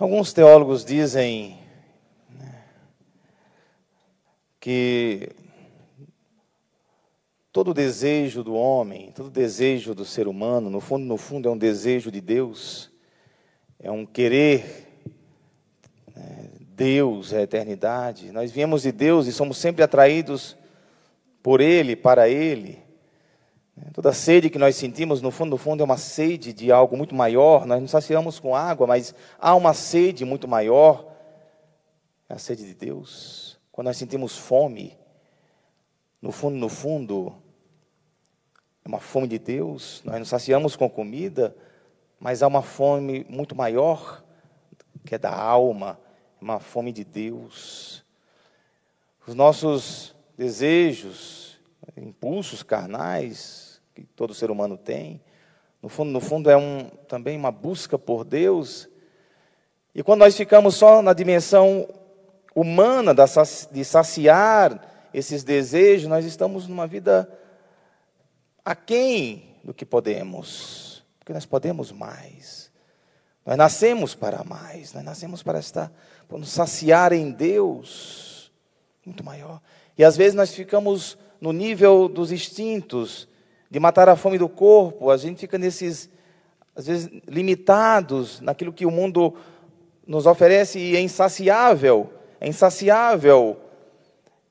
Alguns teólogos dizem né, que todo desejo do homem, todo desejo do ser humano, no fundo, no fundo é um desejo de Deus, é um querer. Né, Deus é a eternidade. Nós viemos de Deus e somos sempre atraídos por Ele, para Ele. Toda sede que nós sentimos, no fundo, no fundo, é uma sede de algo muito maior. Nós nos saciamos com água, mas há uma sede muito maior. É a sede de Deus. Quando nós sentimos fome, no fundo, no fundo, é uma fome de Deus. Nós nos saciamos com comida, mas há uma fome muito maior, que é da alma, uma fome de Deus. Os nossos desejos, impulsos carnais, que todo ser humano tem. No fundo, no fundo é um, também uma busca por Deus. E quando nós ficamos só na dimensão humana de saciar esses desejos, nós estamos numa vida aquém do que podemos, porque nós podemos mais. Nós nascemos para mais, nós nascemos para estar, para nos saciar em Deus, muito maior. E às vezes nós ficamos no nível dos instintos, de matar a fome do corpo, a gente fica nesses, às vezes, limitados naquilo que o mundo nos oferece e é insaciável, é insaciável,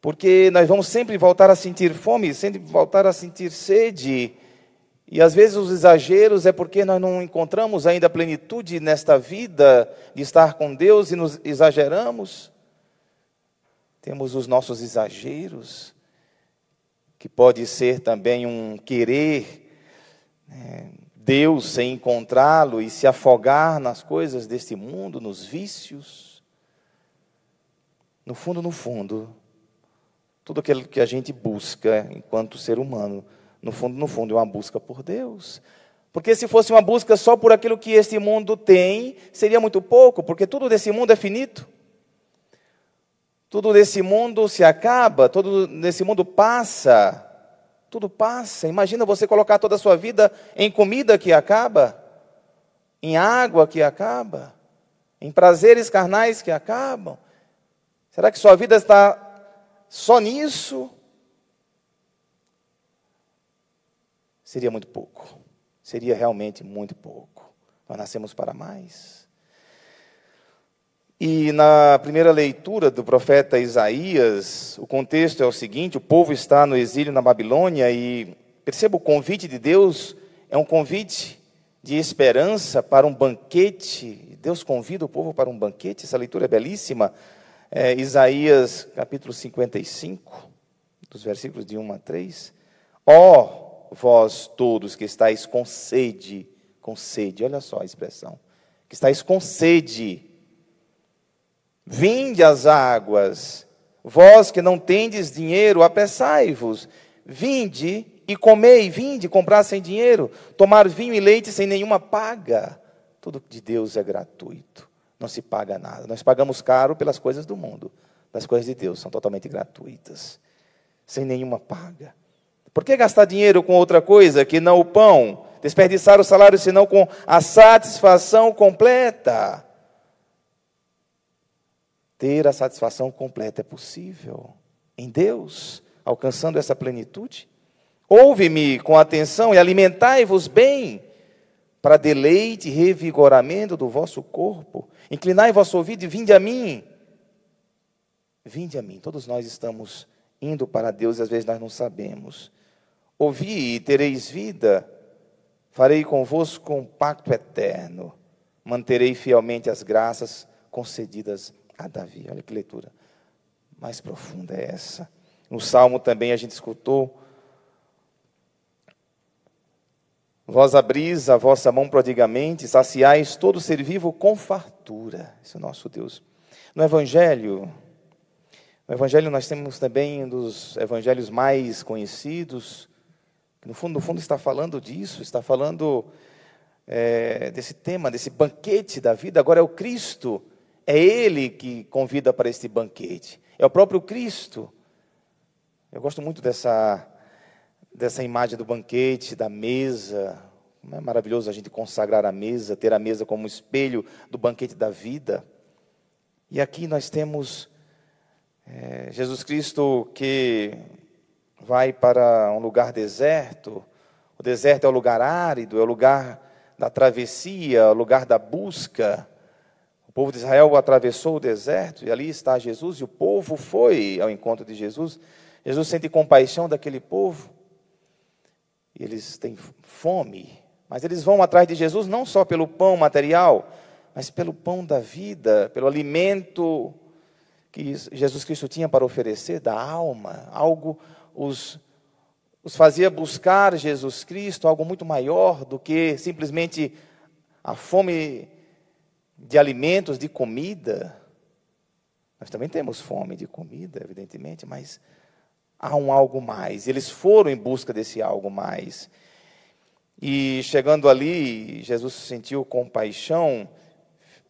porque nós vamos sempre voltar a sentir fome, sempre voltar a sentir sede, e às vezes os exageros é porque nós não encontramos ainda a plenitude nesta vida de estar com Deus e nos exageramos. Temos os nossos exageros que pode ser também um querer né, Deus sem encontrá-lo e se afogar nas coisas deste mundo, nos vícios. No fundo, no fundo, tudo aquilo que a gente busca enquanto ser humano, no fundo, no fundo, é uma busca por Deus. Porque se fosse uma busca só por aquilo que este mundo tem, seria muito pouco, porque tudo desse mundo é finito. Tudo desse mundo se acaba, tudo desse mundo passa. Tudo passa. Imagina você colocar toda a sua vida em comida que acaba, em água que acaba, em prazeres carnais que acabam. Será que sua vida está só nisso? Seria muito pouco. Seria realmente muito pouco. Nós nascemos para mais. E na primeira leitura do profeta Isaías, o contexto é o seguinte: o povo está no exílio na Babilônia e perceba o convite de Deus é um convite de esperança para um banquete. Deus convida o povo para um banquete. Essa leitura é belíssima. É, Isaías capítulo 55, dos versículos de 1 a 3. Ó oh, vós todos que estáis com sede, com sede, olha só a expressão, que estáis com sede Vinde às águas, vós que não tendes dinheiro, apressai-vos. Vinde e comei, vinde comprar sem dinheiro, tomar vinho e leite sem nenhuma paga. Tudo de Deus é gratuito, não se paga nada. Nós pagamos caro pelas coisas do mundo, as coisas de Deus são totalmente gratuitas, sem nenhuma paga. Por que gastar dinheiro com outra coisa que não o pão? Desperdiçar o salário senão com a satisfação completa? Ter a satisfação completa é possível em Deus, alcançando essa plenitude. Ouve-me com atenção e alimentai-vos bem, para deleite e revigoramento do vosso corpo. Inclinai vosso ouvido e vinde a mim. Vinde a mim. Todos nós estamos indo para Deus e às vezes nós não sabemos. Ouvi e tereis vida. Farei convosco um pacto eterno. Manterei fielmente as graças concedidas a Davi. Olha que leitura mais profunda é essa. No Salmo também a gente escutou. Vós abris a vossa mão prodigamente, saciais todo ser vivo com fartura. Esse é o nosso Deus. No Evangelho, no Evangelho nós temos também um dos evangelhos mais conhecidos, que no fundo, no fundo está falando disso, está falando é, desse tema, desse banquete da vida. Agora é o Cristo é Ele que convida para este banquete. É o próprio Cristo. Eu gosto muito dessa, dessa imagem do banquete, da mesa, Como é maravilhoso a gente consagrar a mesa, ter a mesa como espelho do banquete da vida. E aqui nós temos é, Jesus Cristo que vai para um lugar deserto. O deserto é o lugar árido, é o lugar da travessia, é o lugar da busca. Povo de Israel atravessou o deserto e ali está Jesus, e o povo foi ao encontro de Jesus. Jesus sente compaixão daquele povo, e eles têm fome, mas eles vão atrás de Jesus não só pelo pão material, mas pelo pão da vida, pelo alimento que Jesus Cristo tinha para oferecer da alma, algo os, os fazia buscar Jesus Cristo, algo muito maior do que simplesmente a fome de alimentos, de comida. Nós também temos fome de comida, evidentemente, mas há um algo mais. Eles foram em busca desse algo mais. E chegando ali, Jesus sentiu compaixão.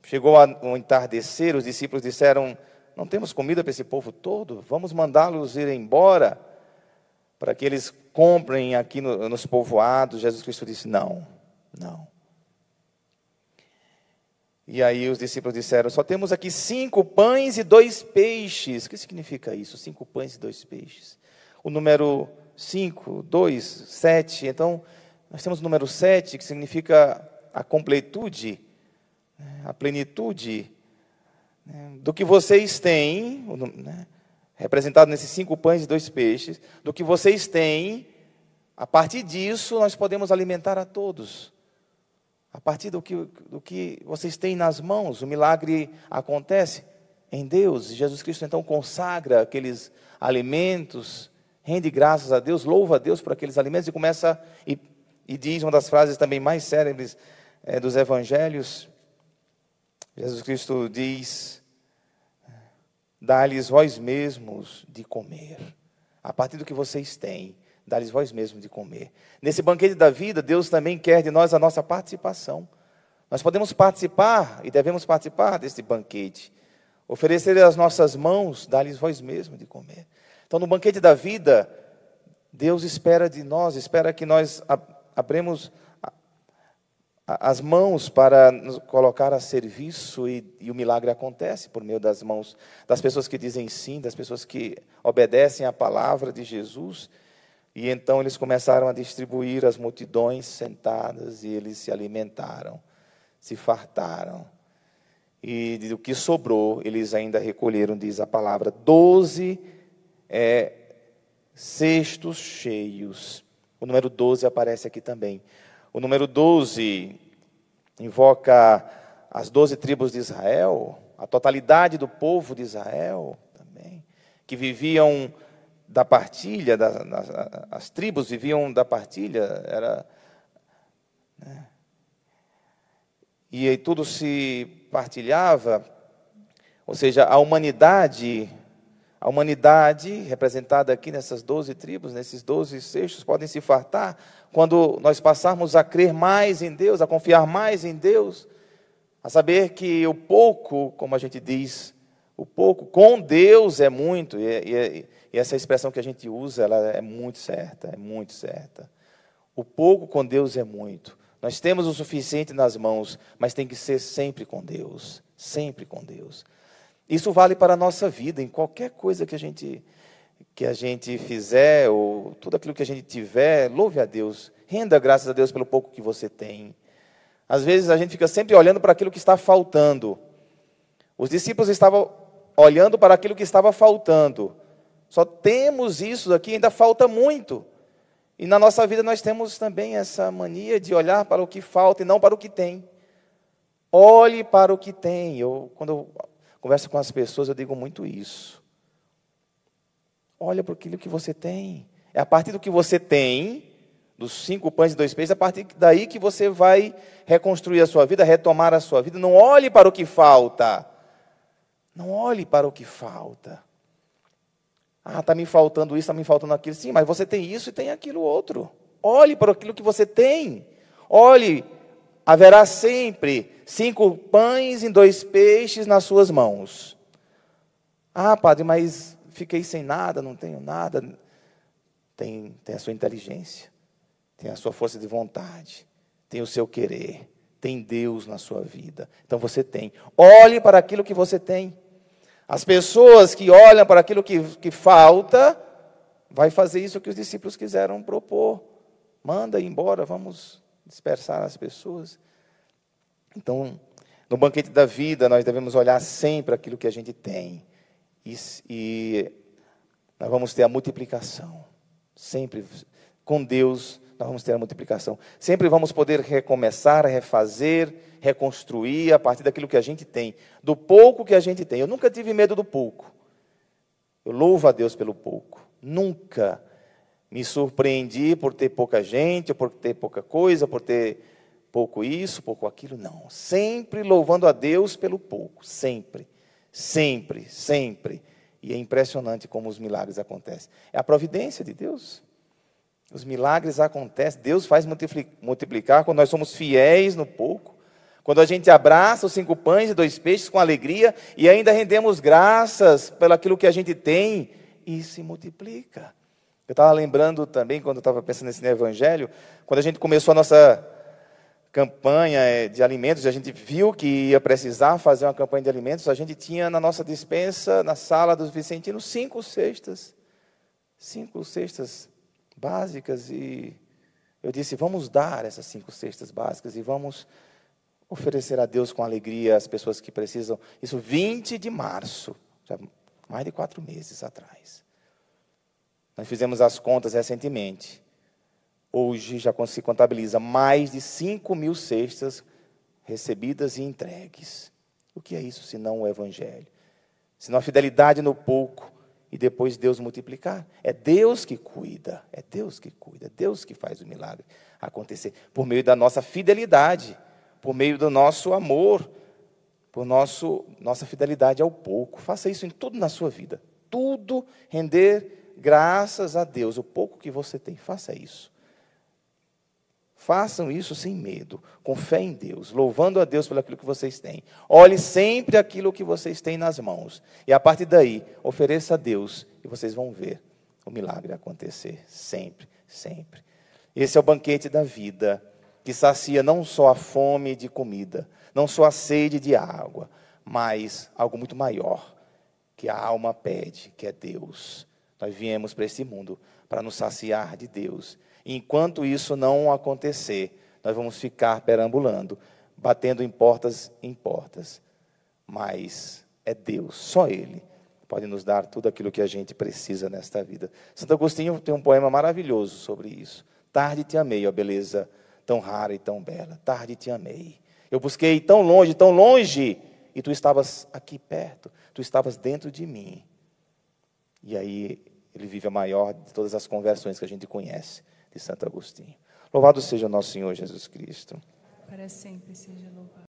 Chegou ao entardecer, os discípulos disseram: Não temos comida para esse povo todo, vamos mandá-los ir embora, para que eles comprem aqui no, nos povoados. Jesus Cristo disse: Não, não. E aí os discípulos disseram: Só temos aqui cinco pães e dois peixes. O que significa isso? Cinco pães e dois peixes. O número cinco, dois, sete. Então, nós temos o número sete, que significa a completude, né, a plenitude né, do que vocês têm, né, representado nesses cinco pães e dois peixes, do que vocês têm. A partir disso, nós podemos alimentar a todos. A partir do que, do que vocês têm nas mãos, o milagre acontece em Deus. Jesus Cristo então consagra aqueles alimentos, rende graças a Deus, louva a Deus por aqueles alimentos e começa e, e diz uma das frases também mais célebres é, dos evangelhos. Jesus Cristo diz: Dá-lhes vós mesmos de comer. A partir do que vocês têm, dá-lhes vós mesmos de comer. Nesse banquete da vida, Deus também quer de nós a nossa participação. Nós podemos participar e devemos participar desse banquete. Oferecer as nossas mãos, dá-lhes vós mesmos de comer. Então, no banquete da vida, Deus espera de nós, espera que nós abremos as mãos para nos colocar a serviço e, e, o milagre acontece por meio das mãos das pessoas que dizem sim, das pessoas que obedecem à palavra de Jesus e então eles começaram a distribuir as multidões sentadas e eles se alimentaram, se fartaram. E do que sobrou, eles ainda recolheram, diz a palavra, doze é, cestos cheios. O número 12 aparece aqui também. O número 12 invoca as doze tribos de Israel, a totalidade do povo de Israel também, que viviam da partilha, da, as tribos viviam da partilha, era. Né? E aí tudo se partilhava, ou seja, a humanidade, a humanidade representada aqui nessas doze tribos, nesses doze sextos, podem se fartar quando nós passarmos a crer mais em Deus, a confiar mais em Deus, a saber que o pouco, como a gente diz, o pouco com Deus é muito, e, e, e essa expressão que a gente usa, ela é muito certa, é muito certa. O pouco com Deus é muito. Nós temos o suficiente nas mãos, mas tem que ser sempre com Deus, sempre com Deus. Isso vale para a nossa vida, em qualquer coisa que a gente que a gente fizer, ou tudo aquilo que a gente tiver, louve a Deus, renda graças a Deus pelo pouco que você tem. Às vezes a gente fica sempre olhando para aquilo que está faltando. Os discípulos estavam olhando para aquilo que estava faltando. Só temos isso aqui, ainda falta muito. E na nossa vida nós temos também essa mania de olhar para o que falta e não para o que tem. Olhe para o que tem. Eu, quando eu converso com as pessoas, eu digo muito isso. Olha para aquilo que você tem. É a partir do que você tem, dos cinco pães e dois peixes, é a partir daí que você vai reconstruir a sua vida, retomar a sua vida. Não olhe para o que falta. Não olhe para o que falta. Ah, está me faltando isso, está me faltando aquilo. Sim, mas você tem isso e tem aquilo outro. Olhe para aquilo que você tem. Olhe, haverá sempre cinco pães e dois peixes nas suas mãos. Ah, padre, mas fiquei sem nada, não tenho nada. Tem, tem a sua inteligência, tem a sua força de vontade, tem o seu querer, tem Deus na sua vida. Então você tem. Olhe para aquilo que você tem. As pessoas que olham para aquilo que, que falta, vai fazer isso que os discípulos quiseram propor. Manda embora, vamos dispersar as pessoas. Então, no banquete da vida, nós devemos olhar sempre aquilo que a gente tem. E, e nós vamos ter a multiplicação. Sempre com Deus, nós vamos ter a multiplicação. Sempre vamos poder recomeçar, refazer, reconstruir a partir daquilo que a gente tem, do pouco que a gente tem. Eu nunca tive medo do pouco. Eu louvo a Deus pelo pouco. Nunca me surpreendi por ter pouca gente, por ter pouca coisa, por ter pouco isso, pouco aquilo. Não. Sempre louvando a Deus pelo pouco. Sempre. Sempre, sempre. E é impressionante como os milagres acontecem. É a providência de Deus. Os milagres acontecem, Deus faz multiplicar quando nós somos fiéis no pouco. Quando a gente abraça os cinco pães e dois peixes com alegria e ainda rendemos graças pelo aquilo que a gente tem e se multiplica. Eu estava lembrando também, quando eu estava pensando nesse evangelho, quando a gente começou a nossa campanha eh, de alimentos, a gente viu que ia precisar fazer uma campanha de alimentos, a gente tinha na nossa dispensa, na sala dos Vicentinos, cinco cestas. Cinco cestas básicas e eu disse: vamos dar essas cinco cestas básicas e vamos oferecer a Deus com alegria as pessoas que precisam. Isso 20 de março, já mais de quatro meses atrás. Nós fizemos as contas recentemente. Hoje já se contabiliza mais de 5 mil cestas recebidas e entregues. O que é isso senão o Evangelho? Senão a fidelidade no pouco, e depois Deus multiplicar. É Deus que cuida, é Deus que cuida, é Deus que faz o milagre acontecer por meio da nossa fidelidade, por meio do nosso amor, por nosso, nossa fidelidade ao pouco. Faça isso em tudo na sua vida. Tudo render graças a Deus, o pouco que você tem, faça isso. Façam isso sem medo, com fé em Deus, louvando a Deus pelo aquilo que vocês têm. Olhe sempre aquilo que vocês têm nas mãos. E a partir daí, ofereça a Deus e vocês vão ver o milagre acontecer. Sempre, sempre. Esse é o banquete da vida, que sacia não só a fome de comida, não só a sede de água, mas algo muito maior, que a alma pede, que é Deus. Nós viemos para esse mundo para nos saciar de Deus Enquanto isso não acontecer, nós vamos ficar perambulando, batendo em portas em portas. Mas é Deus, só Ele, pode nos dar tudo aquilo que a gente precisa nesta vida. Santo Agostinho tem um poema maravilhoso sobre isso. Tarde te amei, ó beleza tão rara e tão bela. Tarde te amei. Eu busquei tão longe, tão longe, e tu estavas aqui perto, tu estavas dentro de mim. E aí ele vive a maior de todas as conversões que a gente conhece de Santo Agostinho. Louvado seja nosso Senhor Jesus Cristo. Para sempre seja louvado.